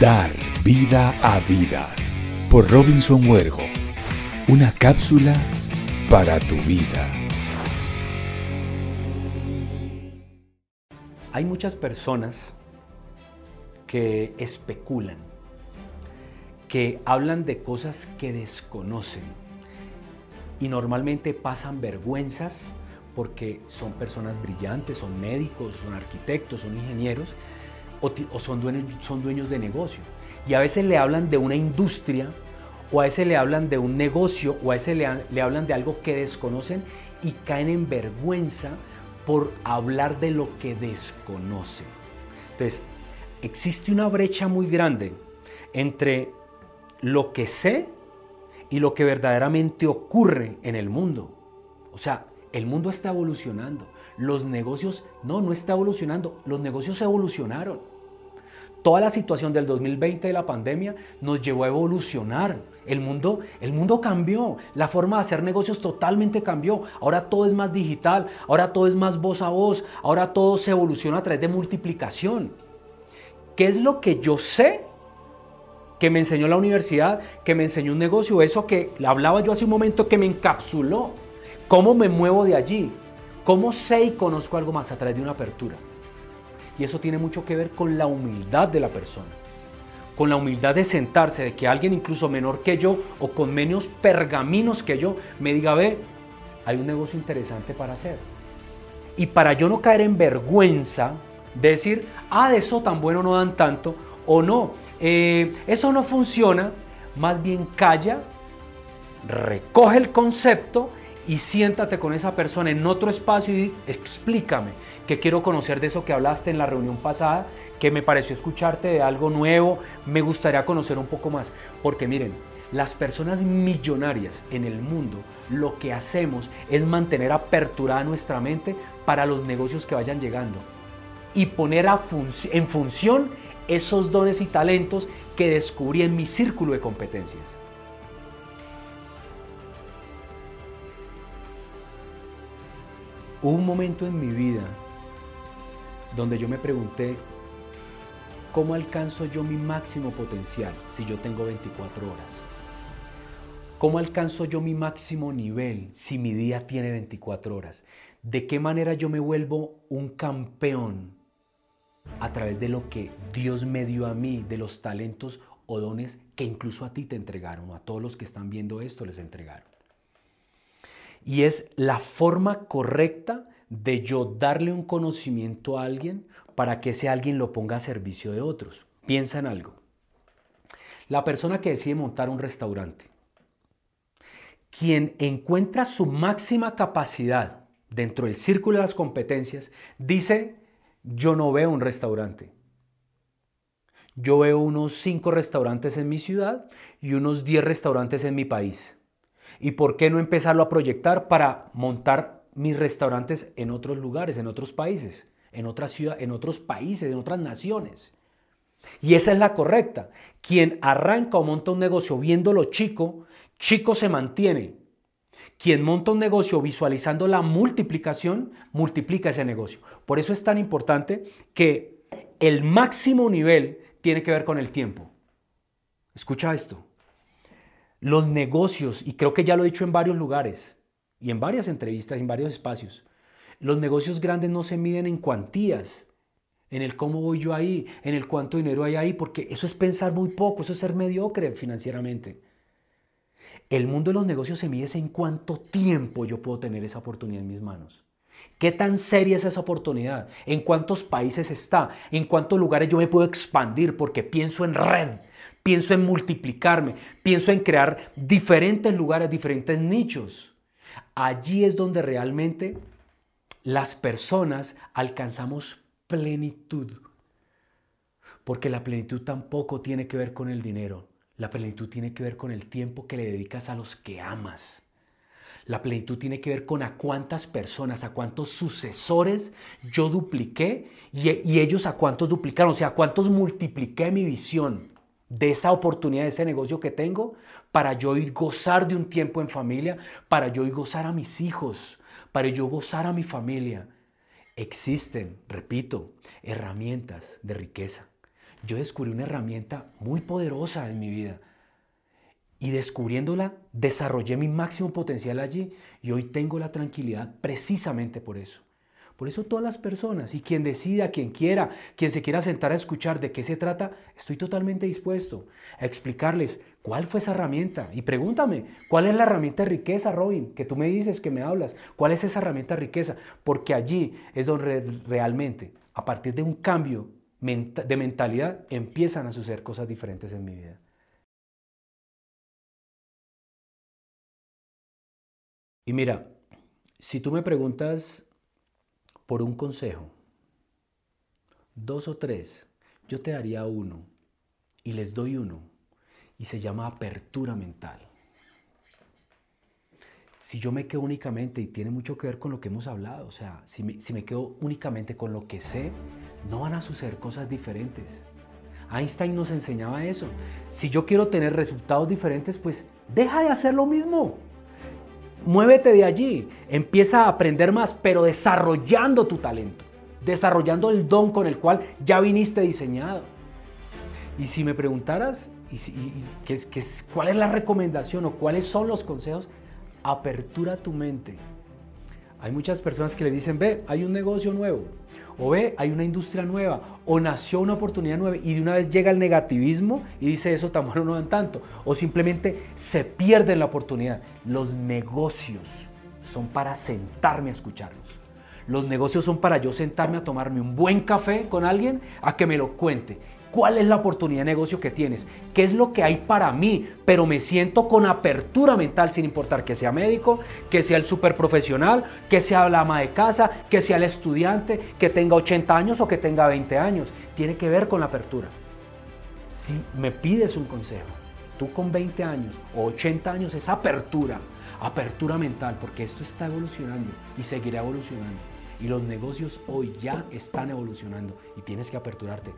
Dar vida a vidas por Robinson Huergo. Una cápsula para tu vida. Hay muchas personas que especulan, que hablan de cosas que desconocen y normalmente pasan vergüenzas porque son personas brillantes, son médicos, son arquitectos, son ingenieros o, son, dueños, son dueños de negocio. Y a veces le hablan de una industria o a veces le hablan de un negocio o a veces le, le hablan de algo que desconocen y caen en vergüenza por hablar de lo que desconocen. Entonces, existe una brecha muy grande entre lo que sé y lo que verdaderamente ocurre en el mundo. O sea, el mundo está evolucionando. Los negocios, no, no está evolucionando. Los negocios evolucionaron. Toda la situación del 2020 de la pandemia nos llevó a evolucionar. El mundo, el mundo cambió. La forma de hacer negocios totalmente cambió. Ahora todo es más digital. Ahora todo es más voz a voz. Ahora todo se evoluciona a través de multiplicación. ¿Qué es lo que yo sé que me enseñó la universidad, que me enseñó un negocio, eso que hablaba yo hace un momento que me encapsuló. ¿Cómo me muevo de allí? ¿Cómo sé y conozco algo más a través de una apertura? Y eso tiene mucho que ver con la humildad de la persona. Con la humildad de sentarse, de que alguien incluso menor que yo o con menos pergaminos que yo me diga, ve, hay un negocio interesante para hacer. Y para yo no caer en vergüenza de decir, ah, de eso tan bueno no dan tanto, o no, eh, eso no funciona, más bien calla, recoge el concepto y siéntate con esa persona en otro espacio y explícame que quiero conocer de eso que hablaste en la reunión pasada, que me pareció escucharte de algo nuevo, me gustaría conocer un poco más. Porque miren, las personas millonarias en el mundo lo que hacemos es mantener aperturada nuestra mente para los negocios que vayan llegando y poner en función esos dones y talentos que descubrí en mi círculo de competencias. Hubo un momento en mi vida donde yo me pregunté, ¿cómo alcanzo yo mi máximo potencial si yo tengo 24 horas? ¿Cómo alcanzo yo mi máximo nivel si mi día tiene 24 horas? ¿De qué manera yo me vuelvo un campeón a través de lo que Dios me dio a mí, de los talentos o dones que incluso a ti te entregaron, a todos los que están viendo esto les entregaron? Y es la forma correcta de yo darle un conocimiento a alguien para que ese alguien lo ponga a servicio de otros. Piensa en algo. La persona que decide montar un restaurante, quien encuentra su máxima capacidad dentro del círculo de las competencias, dice, yo no veo un restaurante. Yo veo unos 5 restaurantes en mi ciudad y unos 10 restaurantes en mi país. ¿Y por qué no empezarlo a proyectar para montar mis restaurantes en otros lugares, en otros países, en otras ciudades, en otros países, en otras naciones? Y esa es la correcta. Quien arranca o monta un negocio viéndolo chico, chico se mantiene. Quien monta un negocio visualizando la multiplicación, multiplica ese negocio. Por eso es tan importante que el máximo nivel tiene que ver con el tiempo. Escucha esto los negocios, y creo que ya lo he dicho en varios lugares y en varias entrevistas, en varios espacios, los negocios grandes no se miden en cuantías, en el cómo voy yo ahí, en el cuánto dinero hay ahí, porque eso es pensar muy poco, eso es ser mediocre financieramente. El mundo de los negocios se mide en cuánto tiempo yo puedo tener esa oportunidad en mis manos. ¿Qué tan seria es esa oportunidad? ¿En cuántos países está? ¿En cuántos lugares yo me puedo expandir? Porque pienso en red, pienso en multiplicarme, pienso en crear diferentes lugares, diferentes nichos. Allí es donde realmente las personas alcanzamos plenitud. Porque la plenitud tampoco tiene que ver con el dinero. La plenitud tiene que ver con el tiempo que le dedicas a los que amas. La plenitud tiene que ver con a cuántas personas, a cuántos sucesores yo dupliqué y, ellos a cuántos duplicaron, o sea, a cuántos multipliqué mi visión de esa oportunidad, de ese negocio que tengo, para yo ir gozar de un tiempo en familia, para yo ir gozar a mis hijos, para yo gozar a mi familia. Existen, repito, herramientas de riqueza. yo descubrí una herramienta muy poderosa en mi vida. Y descubriéndola, desarrollé mi máximo potencial allí y hoy tengo la tranquilidad precisamente por eso. Por eso todas las personas y quien decida, quien quiera, quien se quiera sentar a escuchar de qué se trata, estoy totalmente dispuesto a explicarles cuál fue esa herramienta. Y pregúntame, ¿cuál es la herramienta de riqueza, Robin? Que tú me dices, que me hablas. ¿Cuál es esa herramienta de riqueza? Porque allí es donde realmente, a partir de un cambio de mentalidad, empiezan a suceder cosas diferentes en mi vida. Y mira, si tú me preguntas por un consejo, dos o tres, yo te daría uno y les doy uno y se llama apertura mental. Si yo me quedo únicamente, y tiene mucho que ver con lo que hemos hablado, o sea, si me, me quedo únicamente con lo que sé, no van a suceder cosas diferentes. Einstein nos enseñaba eso. Si yo quiero tener resultados diferentes, pues deja de hacer lo mismo. Muévete de allí, empieza a aprender más, pero desarrollando tu talento, desarrollando el don con el cual ya viniste diseñado. Y si me preguntaras cuál es la recomendación o cuáles son los consejos, apertura tu mente. Hay muchas personas que le dicen, ve, hay un negocio nuevo, o ve, hay una industria nueva, o nació una oportunidad nueva, y de una vez llega el negativismo y dice eso tan bueno no dan tanto, o simplemente se pierde la oportunidad. Los negocios son para sentarme a escucharlos. Los negocios son para yo sentarme a tomarme un buen café con alguien a que me lo cuente cuál es la oportunidad de negocio que tienes, qué es lo que hay para mí, pero me siento con apertura mental sin importar que sea médico, que sea el super profesional, que sea la ama de casa, que sea el estudiante, que tenga 80 años o que tenga 20 años. Tiene que ver con la apertura. Si me pides un consejo, tú con 20 años o 80 años, es apertura, apertura mental, porque esto está evolucionando y seguirá evolucionando. Y los negocios hoy ya están evolucionando y tienes que aperturarte